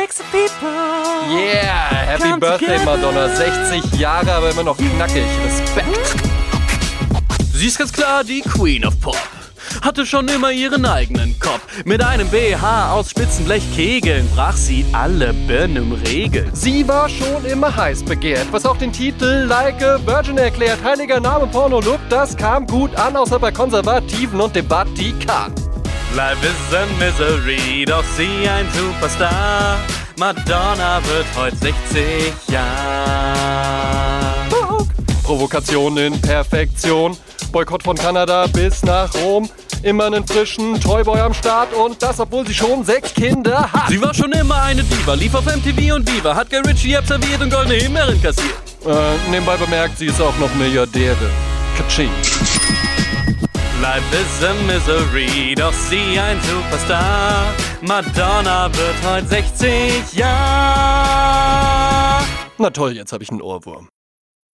makes the people. Yeah, Happy Come Birthday together. Madonna. 60 Jahre, aber immer noch knackig. Respekt. Sie ist ganz klar die Queen of Pop. Hatte schon immer ihren eigenen Kopf. Mit einem BH aus Spitzenblechkegeln brach sie alle Benimmregeln. Sie war schon immer heiß begehrt, was auch den Titel Like a Virgin erklärt. Heiliger Name Porno-Look, das kam gut an, außer bei Konservativen und dem Vatikan. Life is a misery, doch sie ein Superstar. Madonna wird heute 60 Jahre. Provokation in Perfektion. Boykott von Kanada bis nach Rom. Immer einen frischen Toyboy am Start und das, obwohl sie schon sechs Kinder hat. Sie war schon immer eine Diva, lief auf MTV und Viva, hat Guy Ritchie absolviert und goldene Himbeeren kassiert. Äh, nebenbei bemerkt, sie ist auch noch Milliardärin. Kaching. Life is a misery, doch sie ein Superstar. Madonna wird heute 60 Jahre. Na toll, jetzt habe ich einen Ohrwurm.